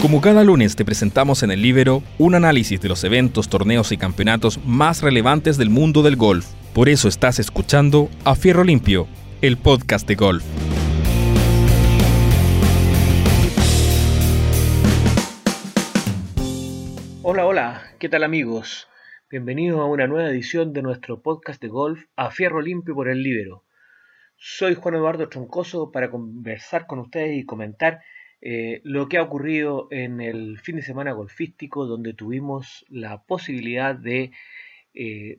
Como cada lunes te presentamos en el Libero un análisis de los eventos, torneos y campeonatos más relevantes del mundo del golf. Por eso estás escuchando A Fierro Limpio, el podcast de golf. Hola, hola, ¿qué tal amigos? Bienvenidos a una nueva edición de nuestro podcast de golf A Fierro Limpio por el Libero. Soy Juan Eduardo Troncoso para conversar con ustedes y comentar eh, lo que ha ocurrido en el fin de semana golfístico, donde tuvimos la posibilidad de eh,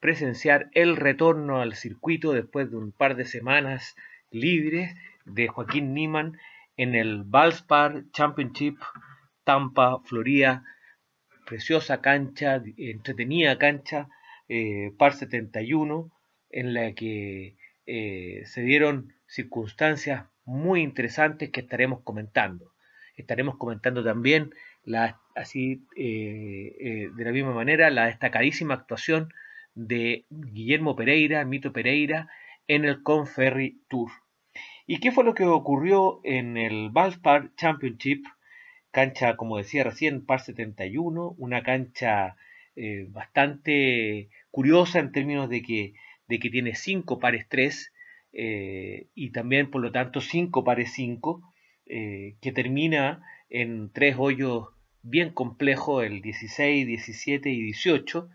presenciar el retorno al circuito después de un par de semanas libres de Joaquín Niman en el Valspar Championship Tampa, Florida. Preciosa cancha, entretenida cancha, eh, par 71, en la que se dieron circunstancias muy interesantes que estaremos comentando. Estaremos comentando también la, así eh, eh, de la misma manera la destacadísima actuación de Guillermo Pereira, Mito Pereira, en el Conferry Tour. ¿Y qué fue lo que ocurrió en el Valspar Championship? Cancha, como decía recién, par 71, una cancha eh, bastante curiosa en términos de que, de que tiene cinco pares 3 eh, y también por lo tanto 5 pares 5, eh, que termina en tres hoyos bien complejos, el 16, 17 y 18.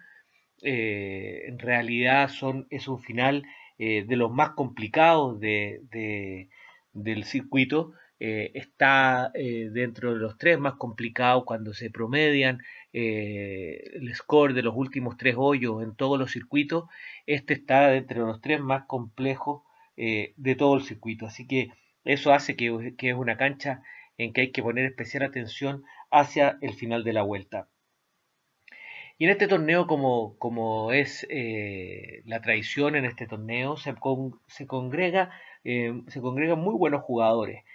Eh, en realidad son, es un final de los más complicados de, del circuito. está dentro de los tres más complicados cuando se promedian el score de los últimos tres hoyos en todos los circuitos. Este está dentro de los tres más complejos eh, de todo el circuito. Así que eso hace que, es una cancha en que hay que poner especial atención hacia el final de la vuelta. Y en este torneo, como, como es eh, la tradición en este torneo, se, se congrega, eh, se congregan muy buenos jugadores.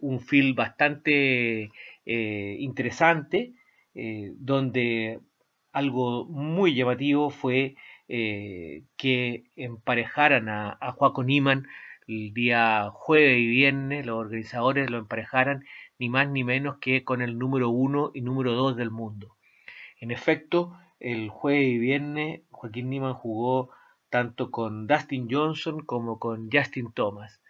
un field bastante interesante, donde algo muy llamativo fue eh, que emparejaran a, a Joaco Niman el día jueves y viernes, los organizadores lo emparejaran ni más ni menos que con el número uno y número dos del mundo. En efecto, el jueves y viernes Joaquín Niman jugó tanto con Dustin Johnson como con Justin Thomas.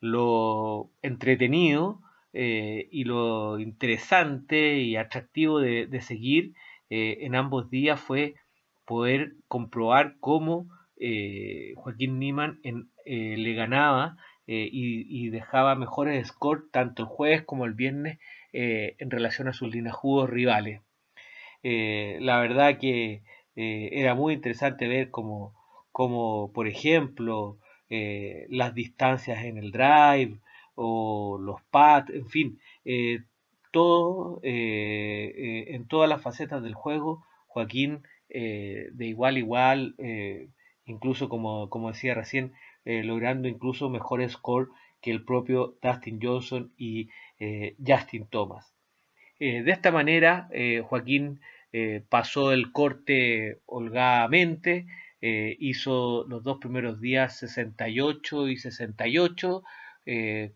Lo entretenido eh, y lo interesante y atractivo de, seguir eh, en ambos días fue poder comprobar cómo eh, Joaquín Niman eh, le ganaba eh, y, dejaba mejores scores tanto el jueves como el viernes en relación a sus linajudos rivales. la verdad que era muy interesante ver cómo, como por ejemplo, las distancias en el drive o los pads, en fin, todo en todas las facetas del juego, Joaquín eh, de igual a igual, eh, incluso como, como, decía recién, eh, logrando incluso mejores score que el propio Dustin Johnson y Justin Thomas. de esta manera, Joaquín pasó el corte holgadamente, hizo los dos primeros días 68 y 68,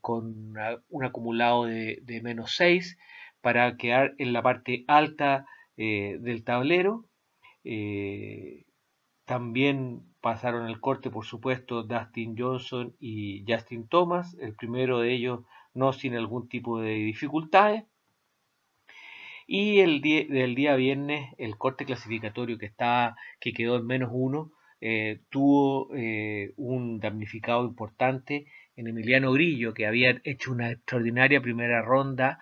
con un acumulado de, de, menos 6 para quedar en la parte alta del tablero eh, también pasaron el corte, por supuesto, Dustin Johnson y Justin Thomas, el primero de ellos no sin algún tipo de dificultades. Y el día, del día viernes, el corte clasificatorio que, está, que quedó en menos uno, eh, tuvo eh, un damnificado importante en Emiliano Grillo, que había hecho una extraordinaria primera ronda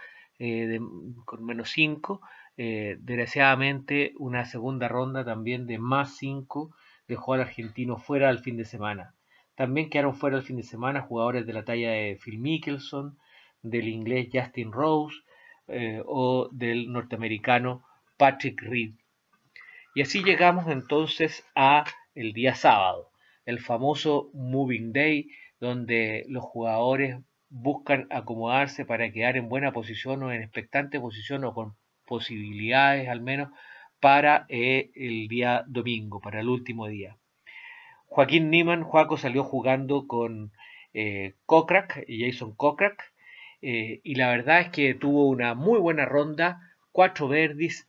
con menos cinco eh, desgraciadamente, una segunda ronda también de más 5 dejó al argentino fuera al fin de semana. También quedaron fuera el fin de semana jugadores de la talla de Phil Mickelson, del inglés Justin Rose eh, o del norteamericano Patrick Reed. Y así llegamos entonces a el día sábado, el famoso Moving Day, donde los jugadores buscan acomodarse para quedar en buena posición o en expectante posición o con posibilidades al menos para eh, el día domingo, para el último día. Joaquín Niman, Joaco salió jugando con eh, y Jason Kokrak, y la verdad es que tuvo una muy buena ronda, cuatro verdis,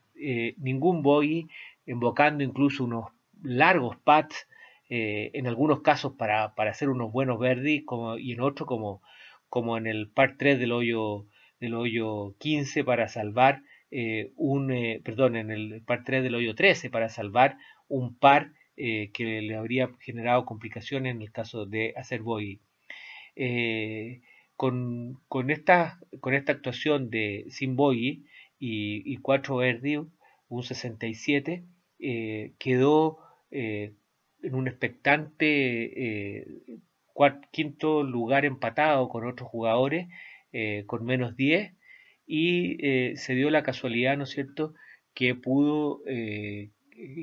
ningún bogey, invocando incluso unos largos pads, en algunos casos para, para, hacer unos buenos verdis y en otros como, como en el par 3 del hoyo, del hoyo 15 para salvar eh, un, eh, perdón, en el par 3 del hoyo 13 para salvar un par eh, que le habría generado complicaciones en el caso de hacer bogey. Con, con, esta, con esta actuación de sin bogey y, y 4 verdi, un 67, quedó en un expectante quinto lugar empatado con otros jugadores con menos 10 y eh, se dio la casualidad, ¿no es cierto?, que pudo eh,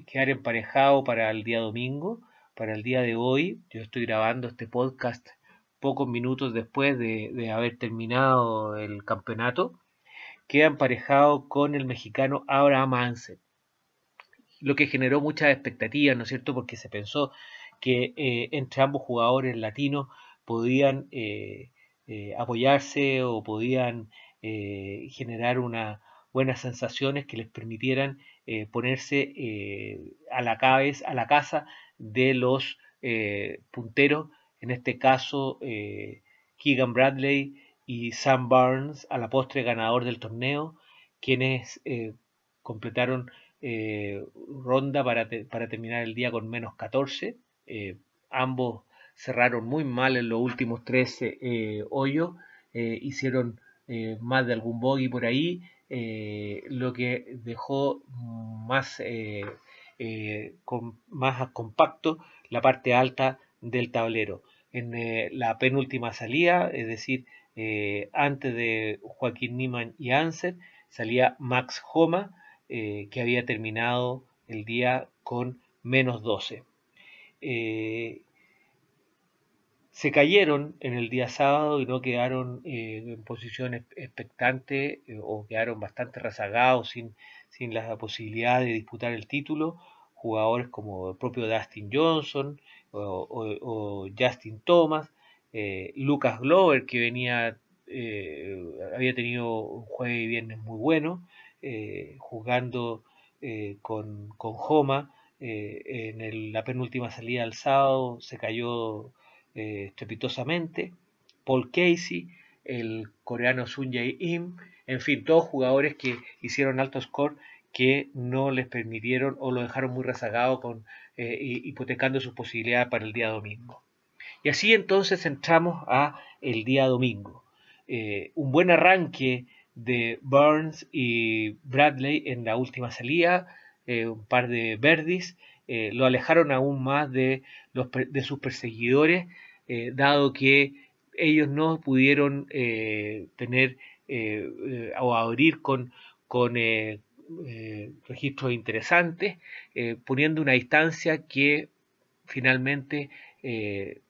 quedar emparejado para el día domingo, para el día de hoy. Yo estoy grabando este podcast pocos minutos después de, haber terminado el campeonato. Queda emparejado con el mexicano Abraham Ansel, lo que generó muchas expectativas, ¿no es cierto?, porque se pensó que eh, entre ambos jugadores latinos podían apoyarse o podían eh, generar unas buenas sensaciones que les permitieran eh, ponerse eh, a, la cabeza, a la casa de los punteros, en este caso Keegan Bradley y Sam Barnes, a la postre ganador del torneo, quienes completaron ronda para, para, terminar el día con menos 14. ambos cerraron muy mal en los últimos 13 hoyos, hicieron eh, más de algún bogey por ahí, eh, lo que dejó más, eh, más compacto la parte alta del tablero. En la penúltima salida, es decir, antes de Joaquín Niman y Ansel, salía Max Homa, que había terminado el día con menos 12 se cayeron en el día sábado y no quedaron eh, en posición expectante eh, o quedaron bastante rezagados sin, sin la posibilidad de disputar el título. Jugadores como el propio Dustin Johnson o, Justin Thomas, eh, Lucas Glover que venía, había tenido un jueves y viernes muy bueno, jugando con, con Homa. en la penúltima salida del sábado se cayó eh, estrepitosamente, Paul Casey, el coreano Sun Jae Im, en fin, todos jugadores que hicieron alto score que no les permitieron o lo dejaron muy rezagado con eh, hipotecando sus posibilidades para el día domingo. Y así entonces entramos a el día domingo. Eh, un buen arranque de Burns y Bradley en la última salida, un par de verdis, lo alejaron aún más de, los, de sus perseguidores eh, dado que ellos no pudieron eh, tener eh, o abrir con, con registros interesantes, poniendo una distancia que finalmente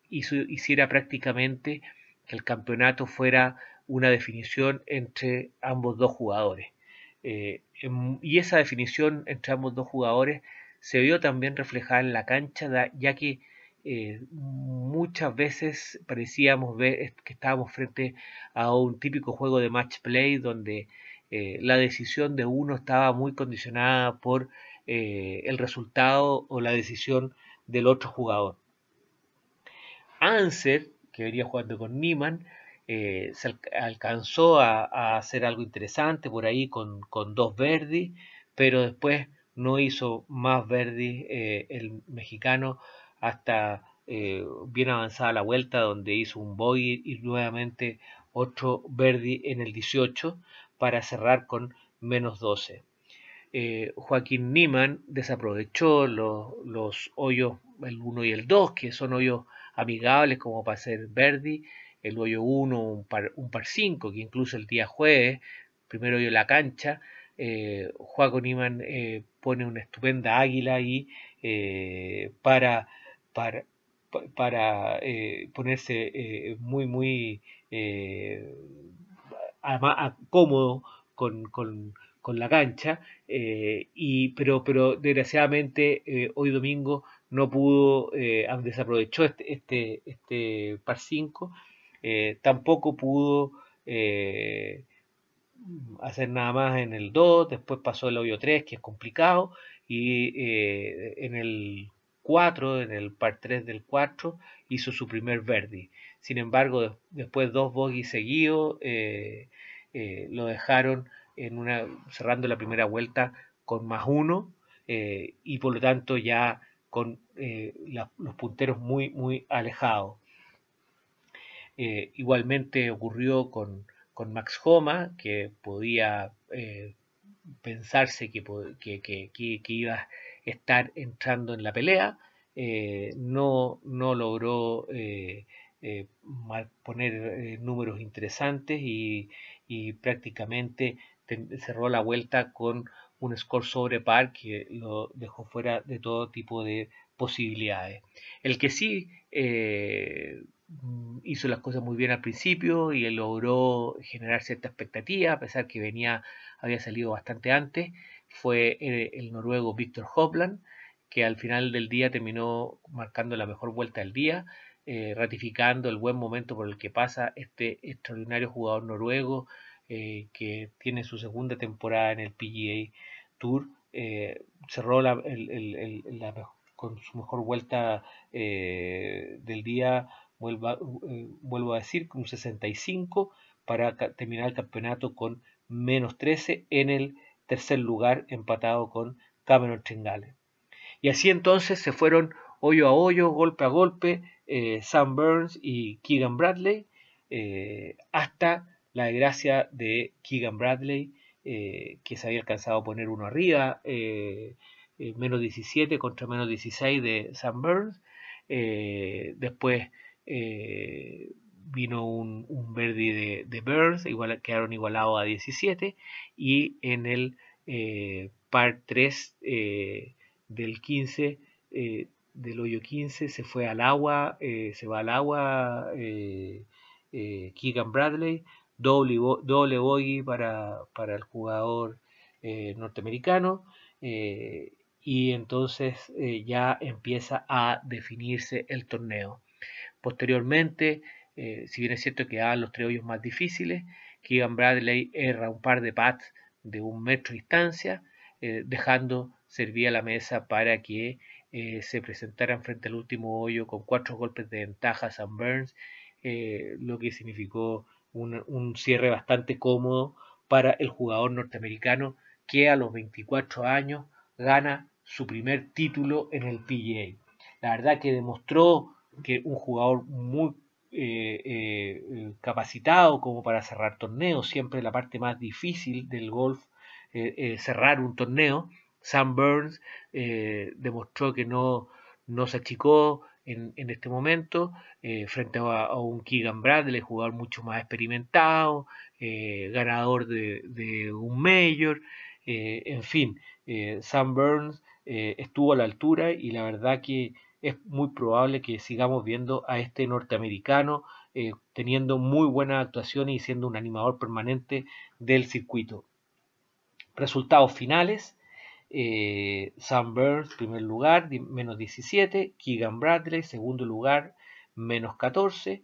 hiciera prácticamente que el campeonato fuera una definición entre ambos dos jugadores. y esa definición entre ambos dos jugadores se vio también reflejada en la cancha, ya que eh, muchas veces parecíamos ver que estábamos frente a un típico juego de match play donde eh, la decisión de uno estaba muy condicionada por eh, el resultado o la decisión del otro jugador. Anser, que venía jugando con Niman, se alcanzó a, hacer algo interesante por ahí con, con dos Verdi, pero después no hizo más Verdi el mexicano hasta eh, bien avanzada la vuelta donde hizo un bogey y nuevamente otro Verdi en el 18 para cerrar con menos 12. Eh, Joaquín Niman desaprovechó los, hoyos, el 1 y el 2, que son hoyos amigables como para ser Verdi, el hoyo 1, un par, un par 5, que incluso el día jueves, primero hoyo la cancha, eh, Niman eh, pone una estupenda águila ahí para para, para eh, ponerse eh, muy, muy eh, cómodo con, con, con, la cancha, y, pero, pero desgraciadamente hoy domingo no pudo, desaprovechó este, este, este par 5, tampoco pudo hacer nada más en el 2, después pasó el hoyo 3, que es complicado, y en el 4, en el par 3 del 4, hizo su primer verdi. Sin embargo, después dos bogies seguidos eh, eh, lo dejaron en una, cerrando la primera vuelta con más uno eh, y por lo tanto ya con los punteros muy, muy alejados. igualmente ocurrió con, con, Max Homa, que podía pensarse que, que, que, iba a estar entrando en la pelea. no, no logró eh, poner eh, números interesantes y, prácticamente cerró la vuelta con un score sobre par que lo dejó fuera de todo tipo de posibilidades. El que sí eh, hizo las cosas muy bien al principio y logró generar cierta expectativa, a pesar que venía, había salido bastante antes, fue el, noruego Víctor Hopland, que al final del día terminó marcando la mejor vuelta del día, eh, ratificando el buen momento por el que pasa este extraordinario jugador noruego eh, que tiene su segunda temporada en el PGA Tour. Eh, cerró la, con su mejor vuelta del día, vuelvo a decir, con un 65 para terminar el campeonato con menos 13 en el tercer lugar empatado con Cameron Tringale. Y así entonces se fueron hoyo a hoyo, golpe a golpe, eh, Sam Burns y Keegan Bradley, eh, hasta la desgracia de Keegan Bradley, eh, que se había alcanzado a poner uno arriba, menos 17 contra menos 16 de Sam Burns. después vino un, un de, de, Burns, igual, quedaron igualados a 17, y en el par 3 del 15 del hoyo 15 se fue al agua, eh, se va al agua eh, eh, Keegan Bradley, doble, doble bogey para, para el jugador norteamericano y entonces ya empieza a definirse el torneo. Posteriormente, si bien es cierto que dan los tres hoyos más difíciles, Keegan Bradley erra un par de pads de un metro de distancia, dejando servir la mesa para que eh, se presentaran frente al último hoyo con cuatro golpes de ventaja a Sam Burns, eh, lo que significó un, cierre bastante cómodo para el jugador norteamericano que a los 24 años gana su primer título en el PGA. La verdad que demostró que un jugador muy eh, capacitado como para cerrar torneos, siempre la parte más difícil del golf, cerrar un torneo, Sam Burns eh, demostró que no, no se achicó en, este momento eh, frente a, un Keegan Bradley, jugador mucho más experimentado, eh, ganador de, un Major, en fin, Sam Burns estuvo a la altura y la verdad que es muy probable que sigamos viendo a este norteamericano teniendo muy buena actuación y siendo un animador permanente del circuito. Resultados finales. Eh, Sam Burns, primer lugar, menos 17. Keegan Bradley, segundo lugar, menos 14.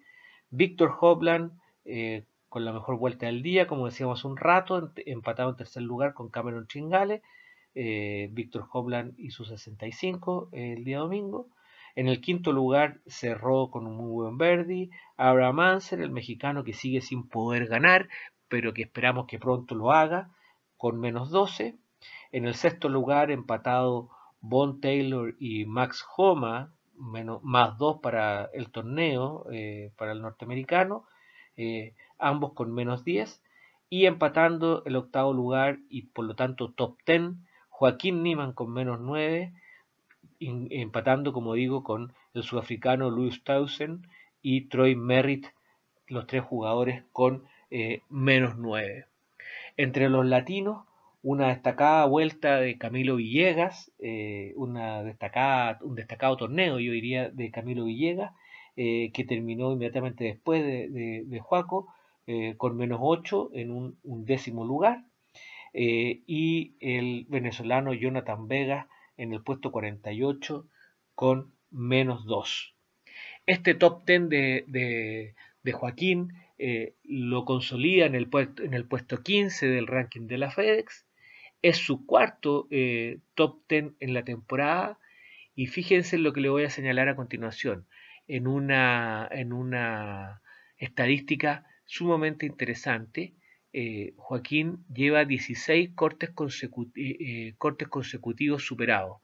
Víctor Hopland, eh, con la mejor vuelta del día, como decíamos un rato, empatado en tercer lugar con Cameron Chingale. Eh, Víctor Hopland hizo 65 el día domingo. En el quinto lugar cerró con un muy buen Verdi. Abraham Anser, el mexicano que sigue sin poder ganar, pero que esperamos que pronto lo haga, con menos 12. En el sexto lugar, empatado Bon Taylor y Max Homa, menos, más dos para el torneo, eh, para el norteamericano, eh, ambos con menos 10. Y empatando el octavo lugar y por lo tanto top 10, Joaquín Niman con menos 9, empatando, como digo, con el sudafricano Louis Townsend y Troy Merritt, los tres jugadores con eh, menos 9. Entre los latinos, una destacada vuelta de Camilo Villegas, eh, una destacada, un destacado torneo, yo diría, de Camilo Villegas, eh, que terminó inmediatamente después de, de, Juaco, con menos 8 en un, décimo lugar, y el venezolano Jonathan Vega en el puesto 48 con menos 2. Este top 10 de, de Joaquín eh, lo consolida en el, puesto, en el puesto 15 del ranking de la FedEx. Es su cuarto eh, top 10 en la temporada. Y fíjense lo que le voy a señalar a continuación. En una, en una estadística sumamente interesante, eh, Joaquín lleva 16 cortes, cortes consecutivos superados.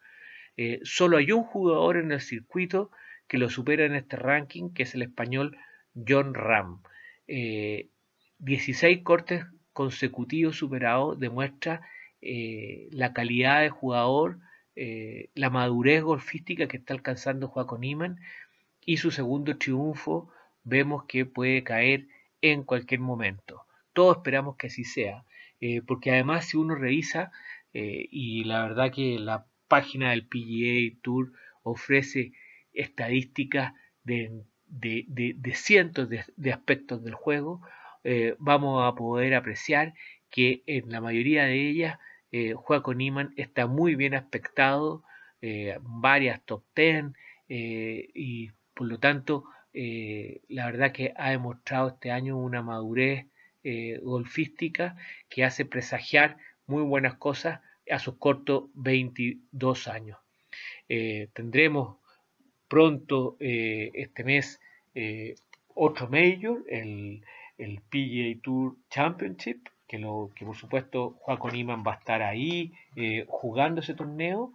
solo hay un jugador en el circuito que lo supera en este ranking, que es el español John Ram. 16 eh, cortes consecutivos superados demuestra eh, la calidad de jugador, eh, la madurez golfística que está alcanzando Joaquín Iman y su segundo triunfo vemos que puede caer en cualquier momento. Todos esperamos que así sea, porque además si uno revisa, y la verdad que la página del PGA Tour ofrece estadísticas de de, cientos de, aspectos del juego, eh, vamos a poder apreciar que en la mayoría de ellas eh, Juaco Niman está muy bien aspectado, eh, varias top 10 eh, y por lo tanto la verdad que ha demostrado este año una madurez golfística que hace presagiar muy buenas cosas a sus cortos 22 años. tendremos pronto eh, este mes eh, otro Major, el, el, PGA Tour Championship, que, lo, que por supuesto Juan Iman va a estar ahí eh, jugando ese torneo.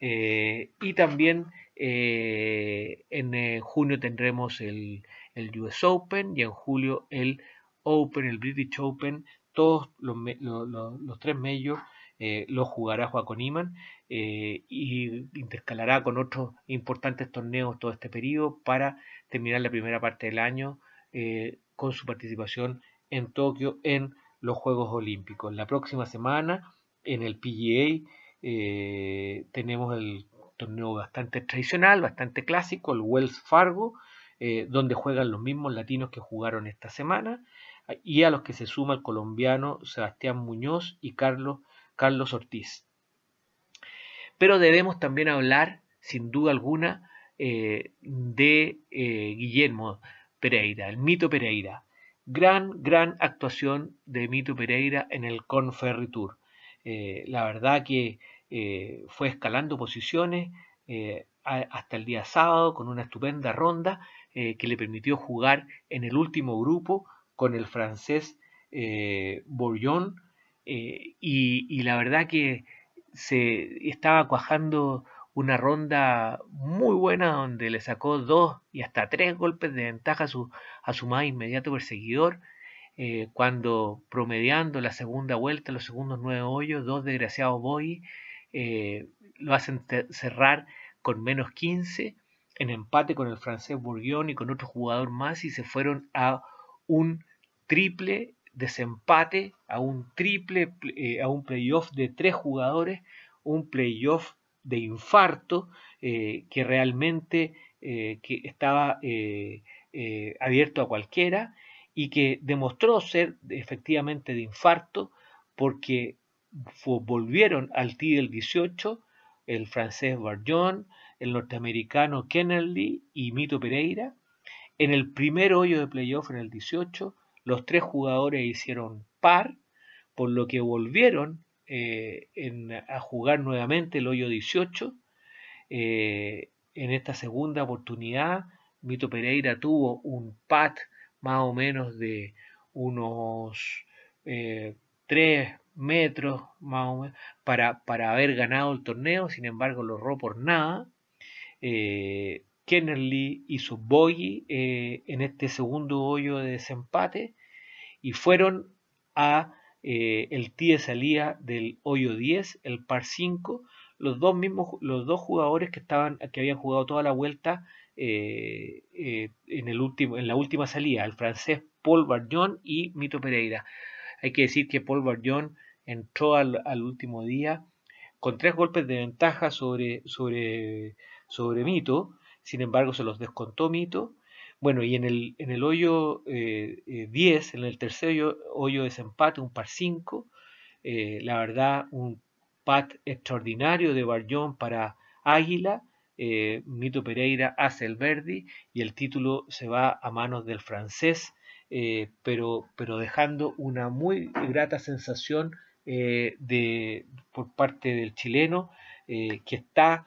y también en junio tendremos el, el, US Open y en julio el Open, el British Open, todos los, los, los tres Majors eh, lo jugará Joaquín Iman eh, y intercalará con otros importantes torneos todo este periodo para terminar la primera parte del año eh, con su participación en Tokio en los Juegos Olímpicos. La próxima semana en el PGA tenemos el torneo bastante tradicional, bastante clásico, el Wells Fargo, donde juegan los mismos latinos que jugaron esta semana, y a los que se suma el colombiano Sebastián Muñoz y Carlos Carlos Ortiz. Pero debemos también hablar, sin duda alguna, eh, de eh, Guillermo Pereira, el mito Pereira. Gran, gran actuación de Mito Pereira en el Conferry Tour. Eh, la verdad que fue escalando posiciones hasta el día sábado con una estupenda ronda que le permitió jugar en el último grupo con el francés Bourillon eh, y, la verdad que se estaba cuajando una ronda muy buena donde le sacó dos y hasta tres golpes de ventaja a su, a su más inmediato perseguidor. Eh, cuando promediando la segunda vuelta, los segundos nueve hoyos, dos desgraciados boy eh, lo hacen cerrar con menos 15 en empate con el francés Bourguignon y con otro jugador más y se fueron a un triple desempate, a un triple, eh, a un playoff de tres jugadores, un playoff de infarto eh, que realmente eh, que estaba abierto a cualquiera y que demostró ser efectivamente de infarto porque volvieron al T del 18 el francés Barjon, el norteamericano Kennedy y Mito Pereira. En el primer hoyo de playoff en el 18 los tres jugadores hicieron par, por lo que volvieron eh, a jugar nuevamente el hoyo 18. Eh, en esta segunda oportunidad, Mito Pereira tuvo un pat más o menos de unos 3 eh, metros más o menos, para, para, haber ganado el torneo, sin embargo lo erró por nada. Kennerly hizo bogey eh, en este segundo hoyo de desempate y fueron a eh, el tee de salida del hoyo 10, el par 5, los dos mismos, los dos jugadores que estaban, que habían jugado toda la vuelta eh, en el último, en la última salida, el francés Paul Barjon y Mito Pereira. Hay que decir que Paul Barjon entró al, al último día con tres golpes de ventaja sobre, sobre, sobre Mito, sin embargo se los descontó Mito. Bueno, y en el, en el hoyo 10, eh, en el tercer hoyo, hoyo de desempate, un par 5, eh, la verdad, un pat extraordinario de Barjón para Águila, Mito Pereira hace el Verdi y el título se va a manos del francés, pero, pero dejando una muy grata sensación de, por parte del chileno que está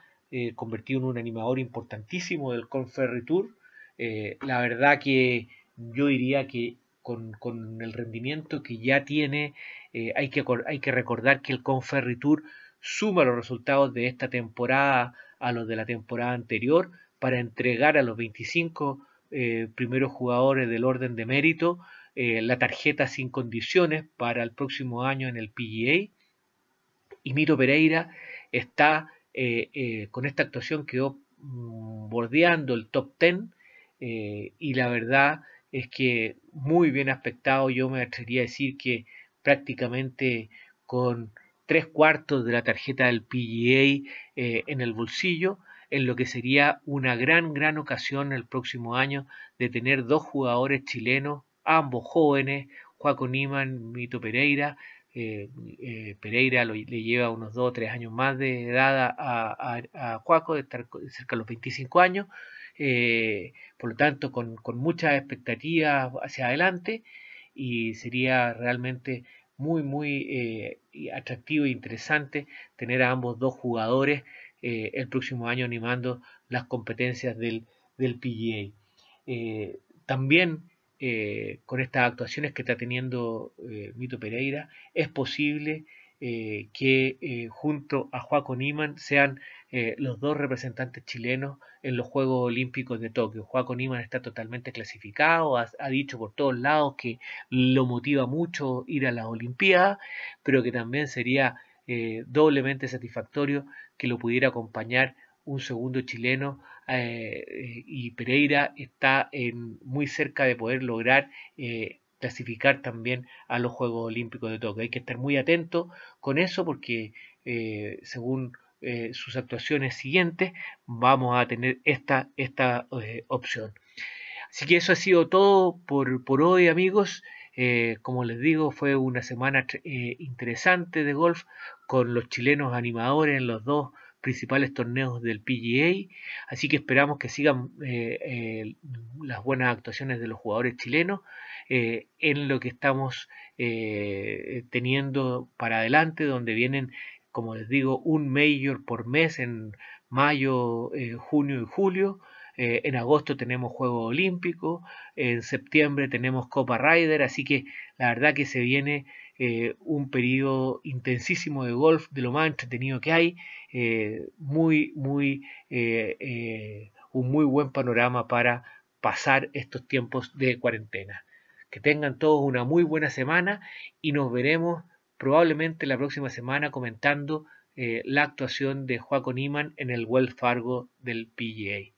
convertido en un animador importantísimo del Conferry Tour. la verdad que yo diría que con, el rendimiento que ya tiene, eh, hay, que, hay que recordar que el Conferritur suma los resultados de esta temporada a los de la temporada anterior para entregar a los 25 eh, primeros jugadores del orden de mérito eh, la tarjeta sin condiciones para el próximo año en el PGA. Y Mito Pereira está con esta actuación quedó mm, bordeando el top 10 y la verdad es que muy bien aspectado, yo me atrevería a decir que prácticamente con tres cuartos de la tarjeta del PGA eh, en el bolsillo, en lo que sería una gran, gran ocasión el próximo año de tener dos jugadores chilenos, ambos jóvenes, Juaco Niman, Mito Pereira. Eh, eh, Pereira le lleva unos dos o tres años más de edad a, Juaco, de estar cerca de los 25 años. Eh, por lo tanto con, muchas expectativas hacia adelante y sería realmente muy muy atractivo e interesante tener a ambos dos jugadores el próximo año animando las competencias del, del PGA. también con estas actuaciones que está teniendo Mito Pereira es posible que junto a Joaquín Niman sean eh, los dos representantes chilenos en los Juegos Olímpicos de Tokio. Juaco Niman está totalmente clasificado, ha, dicho por todos lados que lo motiva mucho ir a las Olimpiadas, pero que también sería eh, doblemente satisfactorio que lo pudiera acompañar un segundo chileno eh, y Pereira está en, muy cerca de poder lograr clasificar también a los Juegos Olímpicos de Tokio. Hay que estar muy atento con eso porque según eh, sus actuaciones siguientes, vamos a tener esta, esta eh, opción. Así que eso ha sido todo por, por hoy, amigos. Eh, como les digo, fue una semana interesante de golf con los chilenos animadores en los dos principales torneos del PGA. Así que esperamos que sigan las buenas actuaciones de los jugadores chilenos en lo que estamos teniendo para adelante, donde vienen como les digo, un mayor por mes en mayo, eh, junio y julio. Eh, en agosto tenemos Juegos Olímpicos, en septiembre tenemos Copa Ryder, así que la verdad que se viene eh, un periodo intensísimo de golf, de lo más entretenido que hay, muy, muy, un muy buen panorama para pasar estos tiempos de cuarentena. Que tengan todos una muy buena semana y nos veremos probablemente la próxima semana comentando eh, la actuación de Joaquín Niman en el Wells Fargo del PGA.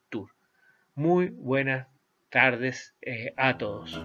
Muy buenas tardes eh, a todos.